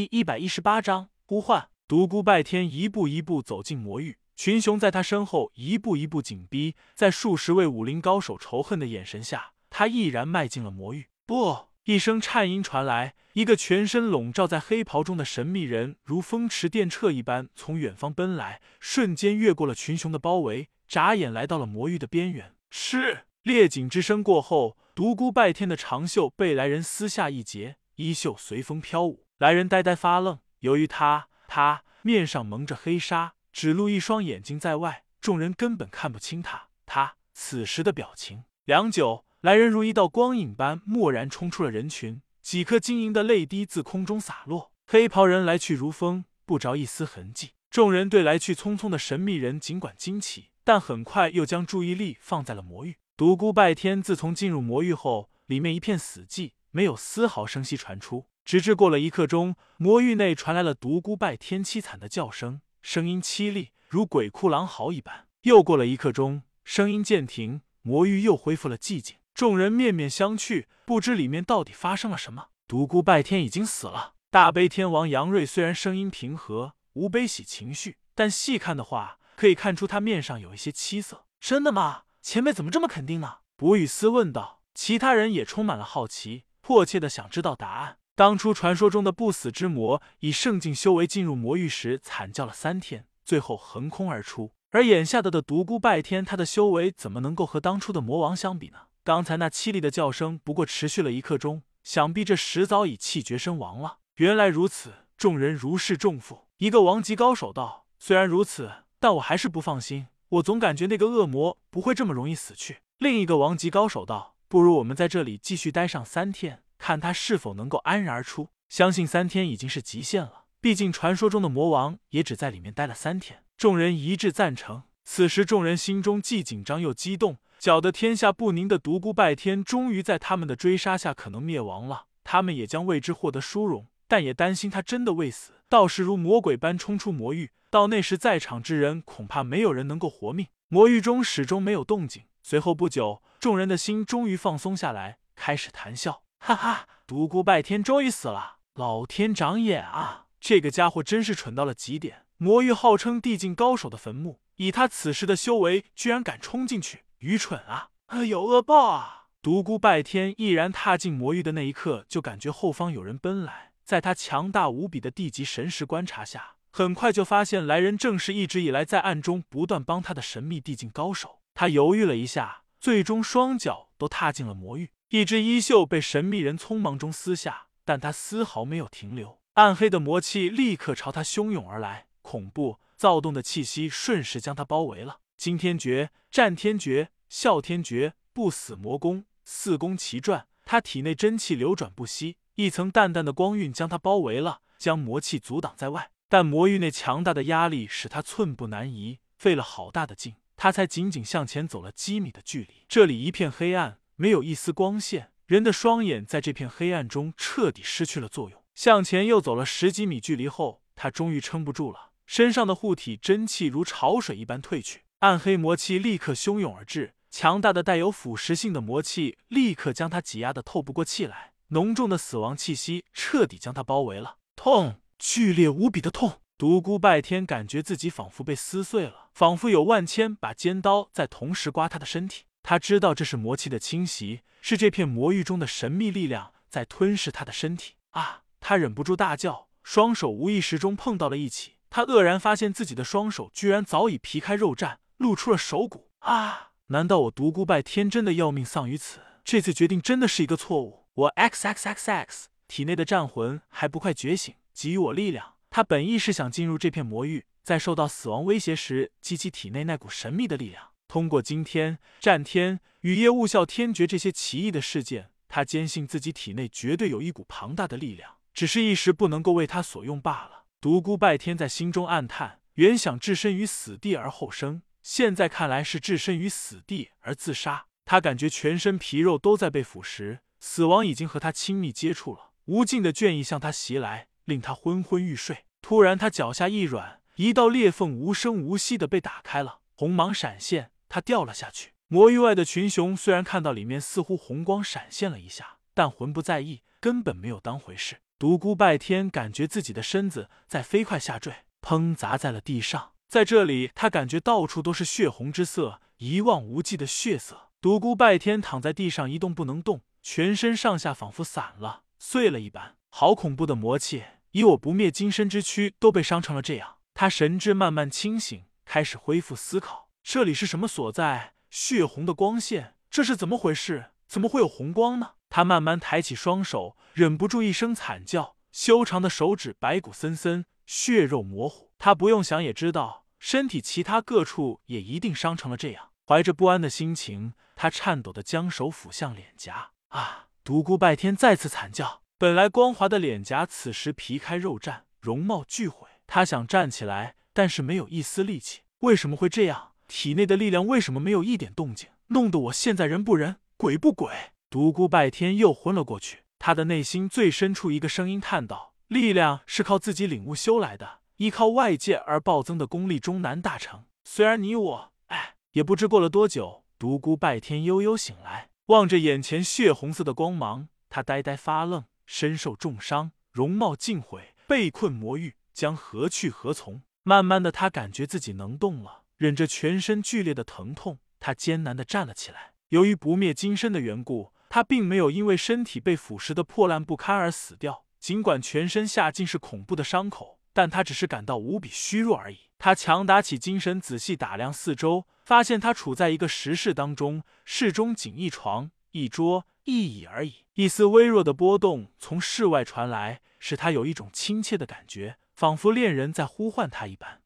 第一百一十八章呼唤。独孤拜天一步一步走进魔域，群雄在他身后一步一步紧逼，在数十位武林高手仇恨的眼神下，他毅然迈进了魔域。不，一声颤音传来，一个全身笼罩在黑袍中的神秘人如风驰电掣一般从远方奔来，瞬间越过了群雄的包围，眨眼来到了魔域的边缘。是裂锦之声过后，独孤拜天的长袖被来人撕下一截，衣袖随风飘舞。来人呆呆发愣，由于他。他面上蒙着黑纱，只露一双眼睛在外，众人根本看不清他。他此时的表情。良久，来人如一道光影般蓦然冲出了人群，几颗晶莹的泪滴自空中洒落。黑袍人来去如风，不着一丝痕迹。众人对来去匆匆的神秘人尽管惊奇，但很快又将注意力放在了魔域。独孤拜天自从进入魔域后，里面一片死寂，没有丝毫声息传出。直至过了一刻钟，魔域内传来了独孤拜天凄惨的叫声，声音凄厉，如鬼哭狼嚎一般。又过了一刻钟，声音渐停，魔域又恢复了寂静。众人面面相觑，不知里面到底发生了什么。独孤拜天已经死了。大悲天王杨瑞虽然声音平和，无悲喜情绪，但细看的话，可以看出他面上有一些凄色。真的吗？前辈怎么这么肯定呢？博雨思问道。其他人也充满了好奇，迫切的想知道答案。当初传说中的不死之魔以圣境修为进入魔域时，惨叫了三天，最后横空而出。而眼下的的独孤拜天，他的修为怎么能够和当初的魔王相比呢？刚才那凄厉的叫声不过持续了一刻钟，想必这时早已气绝身亡了。原来如此，众人如释重负。一个王级高手道：“虽然如此，但我还是不放心。我总感觉那个恶魔不会这么容易死去。”另一个王级高手道：“不如我们在这里继续待上三天。”看他是否能够安然而出，相信三天已经是极限了。毕竟传说中的魔王也只在里面待了三天。众人一致赞成。此时众人心中既紧张又激动，搅得天下不宁的独孤拜天终于在他们的追杀下可能灭亡了。他们也将为之获得殊荣，但也担心他真的未死，到时如魔鬼般冲出魔域，到那时在场之人恐怕没有人能够活命。魔域中始终没有动静。随后不久，众人的心终于放松下来，开始谈笑。哈哈，独孤拜天终于死了！老天长眼啊，这个家伙真是蠢到了极点。魔域号称地境高手的坟墓，以他此时的修为，居然敢冲进去，愚蠢啊！有恶报啊！独孤拜天毅然踏进魔域的那一刻，就感觉后方有人奔来。在他强大无比的地级神识观察下，很快就发现来人正是一直以来在暗中不断帮他的神秘地境高手。他犹豫了一下，最终双脚都踏进了魔域。一只衣袖被神秘人匆忙中撕下，但他丝毫没有停留。暗黑的魔气立刻朝他汹涌而来，恐怖躁动的气息瞬时将他包围了。惊天诀、战天诀、啸天诀、不死魔功四功齐转，他体内真气流转不息，一层淡淡的光晕将他包围了，将魔气阻挡在外。但魔域内强大的压力使他寸步难移，费了好大的劲，他才仅仅向前走了几米的距离。这里一片黑暗。没有一丝光线，人的双眼在这片黑暗中彻底失去了作用。向前又走了十几米距离后，他终于撑不住了，身上的护体真气如潮水一般退去，暗黑魔气立刻汹涌而至，强大的带有腐蚀性的魔气立刻将他挤压的透不过气来，浓重的死亡气息彻底将他包围了。痛，剧烈无比的痛！独孤拜天感觉自己仿佛被撕碎了，仿佛有万千把尖刀在同时刮他的身体。他知道这是魔气的侵袭，是这片魔域中的神秘力量在吞噬他的身体啊！他忍不住大叫，双手无意识中碰到了一起。他愕然发现自己的双手居然早已皮开肉绽，露出了手骨啊！难道我独孤拜天真的要命丧于此？这次决定真的是一个错误。我 x x x x 体内的战魂还不快觉醒，给予我力量。他本意是想进入这片魔域，在受到死亡威胁时，激起体内那股神秘的力量。通过今天战天雨夜雾啸天绝这些奇异的事件，他坚信自己体内绝对有一股庞大的力量，只是一时不能够为他所用罢了。独孤拜天在心中暗叹：原想置身于死地而后生，现在看来是置身于死地而自杀。他感觉全身皮肉都在被腐蚀，死亡已经和他亲密接触了。无尽的倦意向他袭来，令他昏昏欲睡。突然，他脚下一软，一道裂缝无声无息的被打开了，红芒闪现。他掉了下去。魔域外的群雄虽然看到里面似乎红光闪现了一下，但魂不在意，根本没有当回事。独孤拜天感觉自己的身子在飞快下坠，砰砸在了地上。在这里，他感觉到处都是血红之色，一望无际的血色。独孤拜天躺在地上一动不能动，全身上下仿佛散了、碎了一般。好恐怖的魔气！以我不灭金身之躯，都被伤成了这样。他神智慢慢清醒，开始恢复思考。这里是什么所在？血红的光线，这是怎么回事？怎么会有红光呢？他慢慢抬起双手，忍不住一声惨叫。修长的手指白骨森森，血肉模糊。他不用想也知道，身体其他各处也一定伤成了这样。怀着不安的心情，他颤抖的将手抚向脸颊。啊！独孤拜天再次惨叫。本来光滑的脸颊，此时皮开肉绽，容貌俱毁。他想站起来，但是没有一丝力气。为什么会这样？体内的力量为什么没有一点动静？弄得我现在人不人，鬼不鬼。独孤拜天又昏了过去。他的内心最深处，一个声音叹道：“力量是靠自己领悟修来的，依靠外界而暴增的功力终难大成。虽然你我……哎，也不知过了多久，独孤拜天悠悠醒来，望着眼前血红色的光芒，他呆呆发愣。身受重伤，容貌尽毁，被困魔域，将何去何从？慢慢的，他感觉自己能动了，忍着全身剧烈的疼痛，他艰难的站了起来。由于不灭金身的缘故。他并没有因为身体被腐蚀的破烂不堪而死掉，尽管全身下尽是恐怖的伤口，但他只是感到无比虚弱而已。他强打起精神，仔细打量四周，发现他处在一个石室当中，室中仅一床、一桌、一椅而已。一丝微弱的波动从室外传来，使他有一种亲切的感觉，仿佛恋人在呼唤他一般。